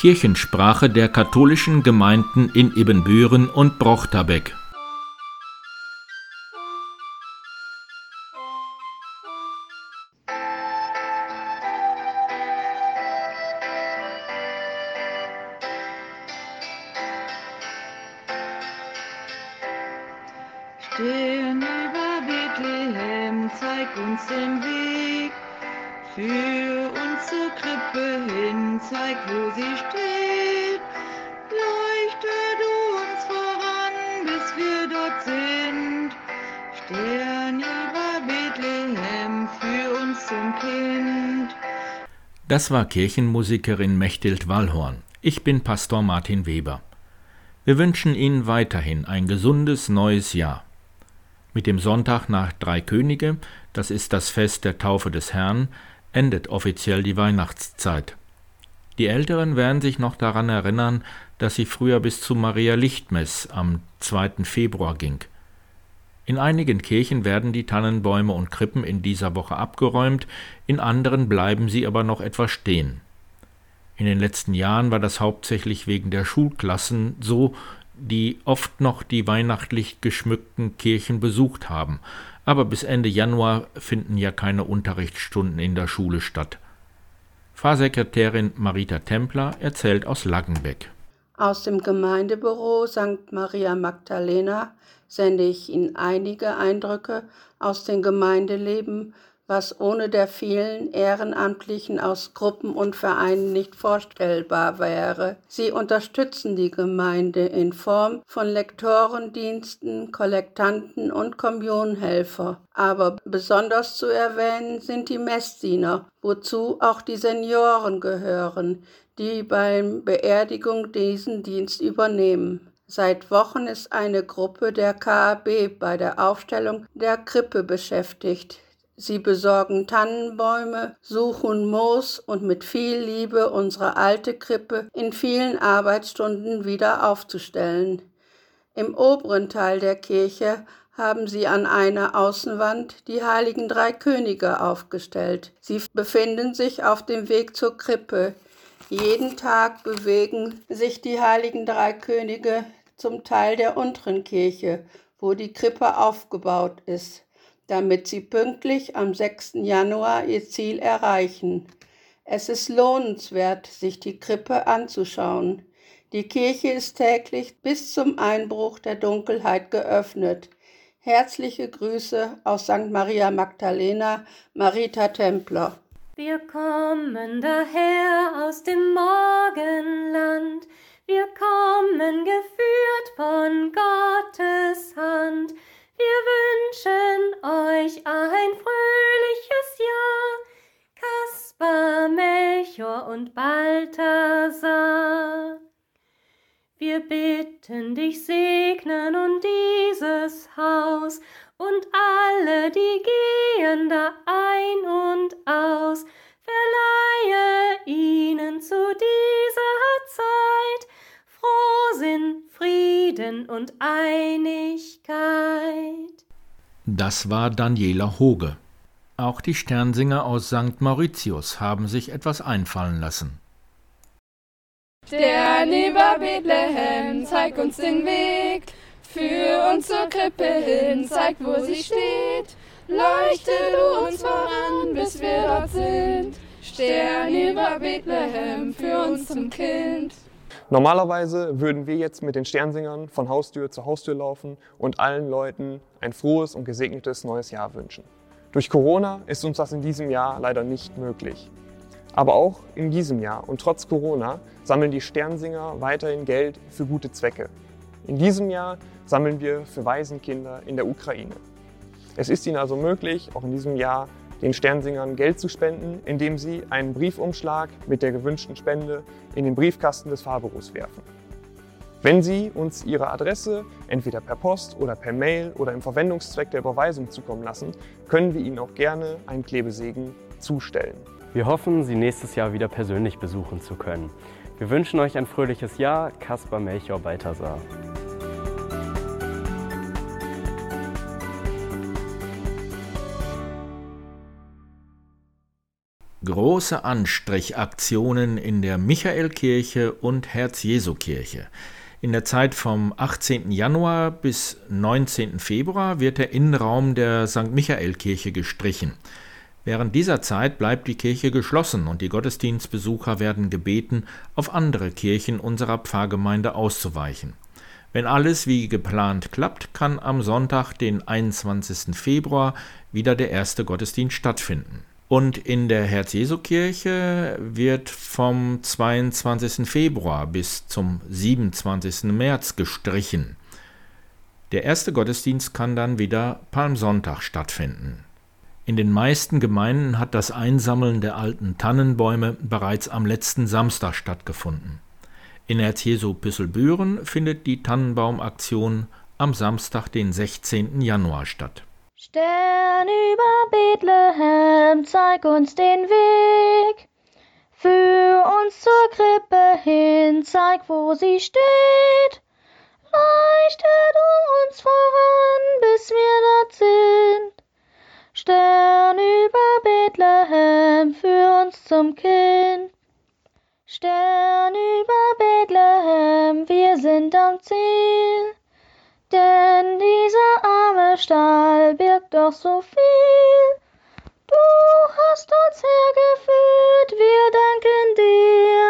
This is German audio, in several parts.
Kirchensprache der katholischen Gemeinden in Ibbenbüren und Brochterbeck. Stehen über Bethlehem, zeig uns den Weg. Führ uns zur Krippe hin, zeig, wo sie steht. Leuchte du uns voran, bis wir dort sind. Stern über Bethlehem, führ uns zum Kind. Das war Kirchenmusikerin Mechthild Wallhorn. Ich bin Pastor Martin Weber. Wir wünschen Ihnen weiterhin ein gesundes neues Jahr. Mit dem Sonntag nach Drei Könige, das ist das Fest der Taufe des Herrn, endet offiziell die Weihnachtszeit. Die Älteren werden sich noch daran erinnern, dass sie früher bis zu Maria Lichtmess am 2. Februar ging. In einigen Kirchen werden die Tannenbäume und Krippen in dieser Woche abgeräumt, in anderen bleiben sie aber noch etwas stehen. In den letzten Jahren war das hauptsächlich wegen der Schulklassen so, die oft noch die weihnachtlich geschmückten Kirchen besucht haben, aber bis Ende Januar finden ja keine Unterrichtsstunden in der Schule statt. Pfarrsekretärin Marita Templer erzählt aus Laggenbeck. Aus dem Gemeindebüro St. Maria Magdalena sende ich Ihnen einige Eindrücke aus dem Gemeindeleben was ohne der vielen Ehrenamtlichen aus Gruppen und Vereinen nicht vorstellbar wäre. Sie unterstützen die Gemeinde in Form von Lektorendiensten, Kollektanten und Kommunhelfer. Aber besonders zu erwähnen sind die Messdiener, wozu auch die Senioren gehören, die beim Beerdigung diesen Dienst übernehmen. Seit Wochen ist eine Gruppe der KAB bei der Aufstellung der Krippe beschäftigt. Sie besorgen Tannenbäume, suchen Moos und mit viel Liebe unsere alte Krippe in vielen Arbeitsstunden wieder aufzustellen. Im oberen Teil der Kirche haben sie an einer Außenwand die heiligen drei Könige aufgestellt. Sie befinden sich auf dem Weg zur Krippe. Jeden Tag bewegen sich die heiligen drei Könige zum Teil der unteren Kirche, wo die Krippe aufgebaut ist damit sie pünktlich am 6. Januar ihr Ziel erreichen. Es ist lohnenswert, sich die Krippe anzuschauen. Die Kirche ist täglich bis zum Einbruch der Dunkelheit geöffnet. Herzliche Grüße aus St. Maria Magdalena, Marita Templer. Wir kommen daher aus dem Morgenland, wir kommen geführt und Balthasar. Wir bitten dich segnen und dieses Haus und alle, die gehen da ein und aus, verleihe ihnen zu dieser Zeit Frohsinn, Frieden und Einigkeit. Das war Daniela Hoge. Auch die Sternsinger aus St. Mauritius haben sich etwas einfallen lassen. Stern über Bethlehem, zeig uns den Weg. Führ uns zur Krippe hin, zeig, wo sie steht. Leuchte du uns voran, bis wir dort sind. Stern über Bethlehem, führ uns zum Kind. Normalerweise würden wir jetzt mit den Sternsingern von Haustür zu Haustür laufen und allen Leuten ein frohes und gesegnetes neues Jahr wünschen. Durch Corona ist uns das in diesem Jahr leider nicht möglich. Aber auch in diesem Jahr und trotz Corona sammeln die Sternsinger weiterhin Geld für gute Zwecke. In diesem Jahr sammeln wir für Waisenkinder in der Ukraine. Es ist ihnen also möglich, auch in diesem Jahr den Sternsingern Geld zu spenden, indem sie einen Briefumschlag mit der gewünschten Spende in den Briefkasten des Fahrbüros werfen. Wenn Sie uns Ihre Adresse entweder per Post oder per Mail oder im Verwendungszweck der Überweisung zukommen lassen, können wir Ihnen auch gerne einen Klebesegen zustellen. Wir hoffen, Sie nächstes Jahr wieder persönlich besuchen zu können. Wir wünschen euch ein fröhliches Jahr, Kaspar Melchior Balthasar. große Anstrichaktionen in der Michaelkirche und Herz-Jesu-Kirche. In der Zeit vom 18. Januar bis 19. Februar wird der Innenraum der St. Michael-Kirche gestrichen. Während dieser Zeit bleibt die Kirche geschlossen und die Gottesdienstbesucher werden gebeten, auf andere Kirchen unserer Pfarrgemeinde auszuweichen. Wenn alles wie geplant klappt, kann am Sonntag, den 21. Februar, wieder der erste Gottesdienst stattfinden. Und in der Herz-Jesu-Kirche wird vom 22. Februar bis zum 27. März gestrichen. Der erste Gottesdienst kann dann wieder Palmsonntag stattfinden. In den meisten Gemeinden hat das Einsammeln der alten Tannenbäume bereits am letzten Samstag stattgefunden. In Erzjesu Püsselbüren findet die Tannenbaumaktion am Samstag, den 16. Januar statt. Stern über Bethlehem, zeig uns den Weg. Führ uns zur Krippe hin, zeig, wo sie steht. Leuchte du uns voran, bis wir dort sind. Stern über Bethlehem, führ uns zum Kind. Stern über Bethlehem, wir sind am Ziel. Denn dieser Stall birgt doch so viel. Du hast uns hergeführt, wir danken dir.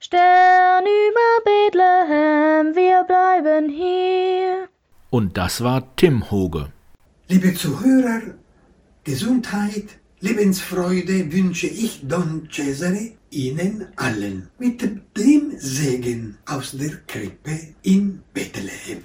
Stern über Bethlehem, wir bleiben hier. Und das war Tim Hoge. Liebe Zuhörer, Gesundheit, Lebensfreude wünsche ich Don Cesare Ihnen allen mit dem Segen aus der Krippe in Bethlehem.